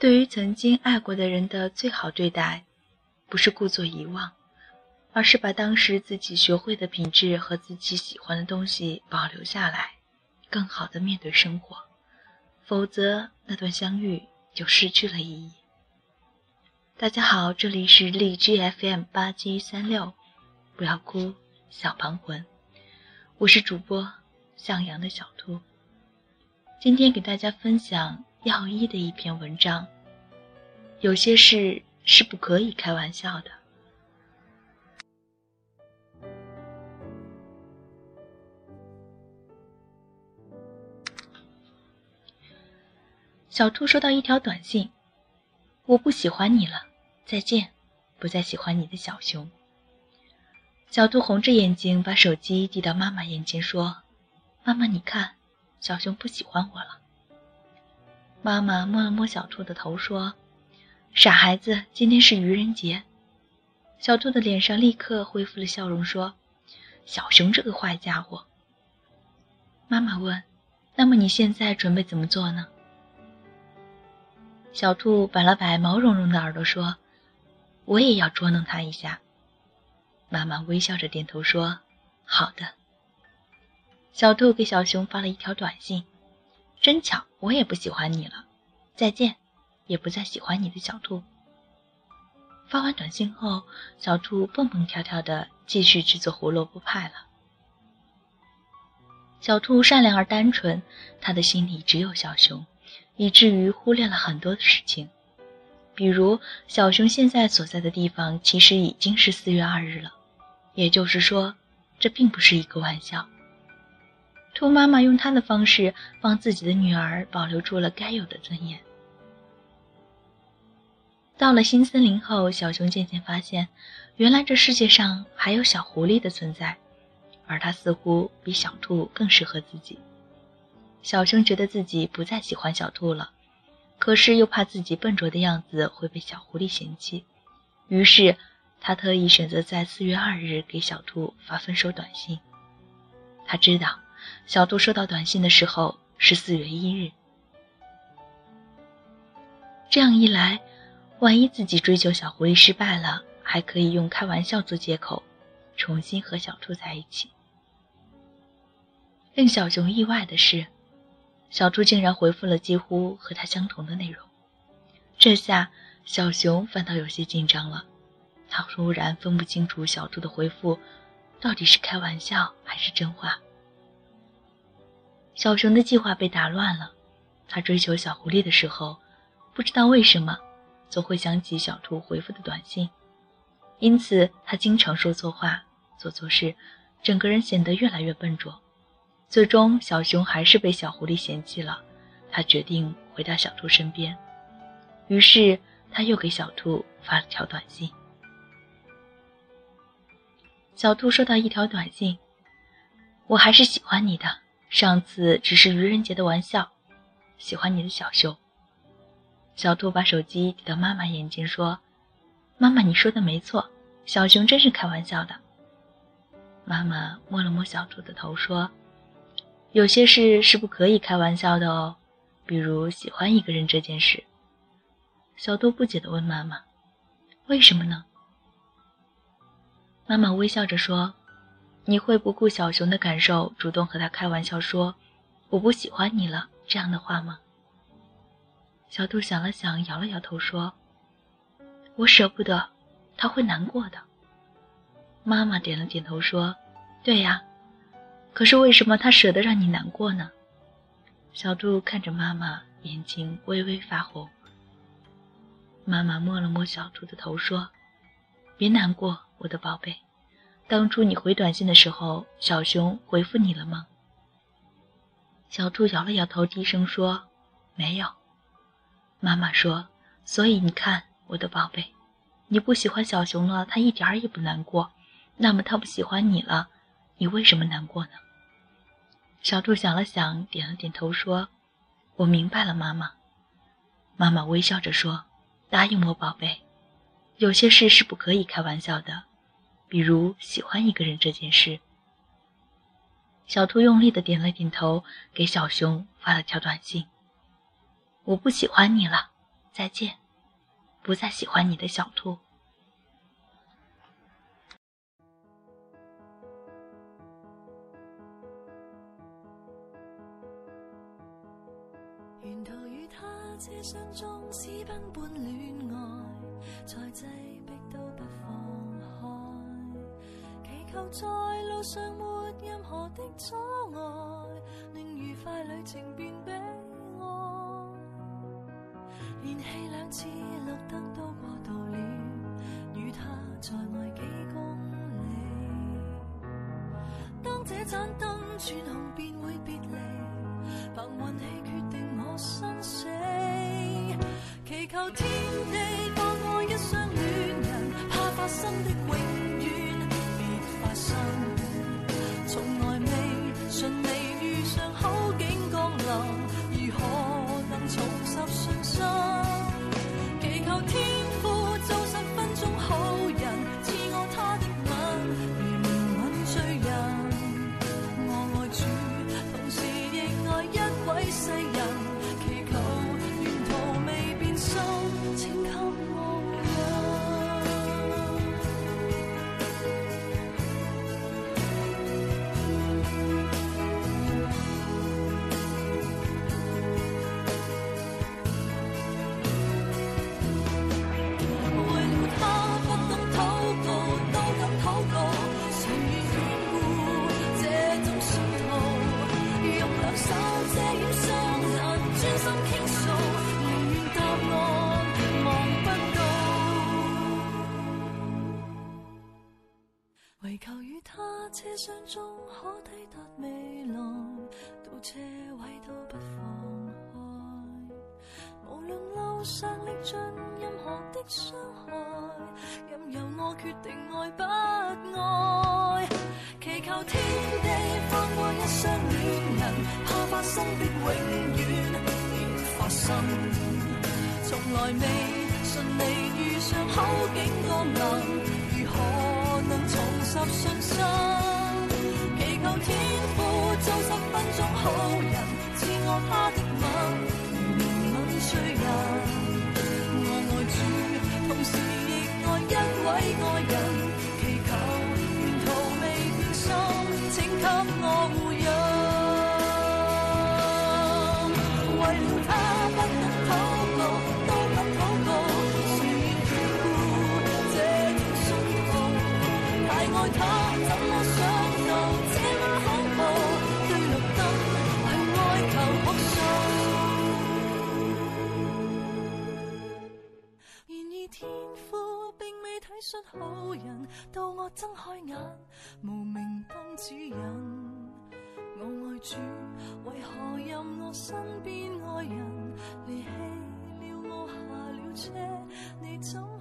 对于曾经爱过的人的最好对待，不是故作遗忘，而是把当时自己学会的品质和自己喜欢的东西保留下来，更好的面对生活。否则，那段相遇就失去了意义。大家好，这里是荔枝 FM 八七三六，不要哭，小旁魂，我是主播向阳的小兔。今天给大家分享。药医的一篇文章。有些事是不可以开玩笑的。小兔收到一条短信：“我不喜欢你了，再见，不再喜欢你的小熊。”小兔红着眼睛把手机递到妈妈眼前，说：“妈妈，你看，小熊不喜欢我了。”妈妈摸了摸小兔的头，说：“傻孩子，今天是愚人节。”小兔的脸上立刻恢复了笑容，说：“小熊这个坏家伙。”妈妈问：“那么你现在准备怎么做呢？”小兔摆了摆毛茸茸的耳朵，说：“我也要捉弄他一下。”妈妈微笑着点头说：“好的。”小兔给小熊发了一条短信。真巧，我也不喜欢你了，再见，也不再喜欢你的小兔。发完短信后，小兔蹦蹦跳跳的继续制作胡萝卜派了。小兔善良而单纯，他的心里只有小熊，以至于忽略了很多的事情，比如小熊现在所在的地方其实已经是四月二日了，也就是说，这并不是一个玩笑。兔妈妈用她的方式帮自己的女儿保留住了该有的尊严。到了新森林后，小熊渐渐发现，原来这世界上还有小狐狸的存在，而它似乎比小兔更适合自己。小熊觉得自己不再喜欢小兔了，可是又怕自己笨拙的样子会被小狐狸嫌弃，于是他特意选择在四月二日给小兔发分手短信。他知道。小兔收到短信的时候是四月一日，这样一来，万一自己追求小狐狸失败了，还可以用开玩笑做借口，重新和小兔在一起。令小熊意外的是，小兔竟然回复了几乎和他相同的内容，这下小熊反倒有些紧张了，他忽然分不清楚小兔的回复到底是开玩笑还是真话。小熊的计划被打乱了。他追求小狐狸的时候，不知道为什么，总会想起小兔回复的短信，因此他经常说错话、做错事，整个人显得越来越笨拙。最终，小熊还是被小狐狸嫌弃了。他决定回到小兔身边，于是他又给小兔发了条短信。小兔收到一条短信：“我还是喜欢你的。”上次只是愚人节的玩笑，喜欢你的小熊。小兔把手机递到妈妈眼前，说：“妈妈，你说的没错，小熊真是开玩笑的。”妈妈摸了摸小兔的头，说：“有些事是不可以开玩笑的哦，比如喜欢一个人这件事。”小兔不解地问妈妈：“为什么呢？”妈妈微笑着说。你会不顾小熊的感受，主动和他开玩笑说：“我不喜欢你了。”这样的话吗？小兔想了想，摇了摇头说：“我舍不得，他会难过的。”妈妈点了点头说：“对呀，可是为什么他舍得让你难过呢？”小兔看着妈妈，眼睛微微发红。妈妈摸了摸小兔的头说：“别难过，我的宝贝。”当初你回短信的时候，小熊回复你了吗？小兔摇了摇头，低声说：“没有。”妈妈说：“所以你看，我的宝贝，你不喜欢小熊了，他一点儿也不难过。那么他不喜欢你了，你为什么难过呢？”小兔想了想，点了点头，说：“我明白了，妈妈。”妈妈微笑着说：“答应我，宝贝，有些事是不可以开玩笑的。”比如喜欢一个人这件事，小兔用力的点了点头，给小熊发了条短信：“我不喜欢你了，再见，不再喜欢你的小兔。沿途与他车厢中私奔般恋爱，再挤逼都不放开。祈求在路上没任何的阻碍，令愉快旅程变悲哀。连气两次绿灯都过度了，与他在外几公里。当这盏灯转红，便会别离。凭运气决定我生死，祈求天地放过一双恋人，怕发生的永未他车厢中可抵达未来，到车位都不放开。无论路上历尽任何的伤害，任由我决定爱不爱。祈求天地放过一雙戀人，怕發生的永遠別發生。從來未順利遇上好景降臨，如何能重拾信心？求天父做十分钟好人，赐我他的吻，如憐憫罪人。我爱主，同时亦爱一位爱信好人，到我睁开眼，无名灯指引。我爱主，为何任我身边爱人离弃了我下了车，你怎？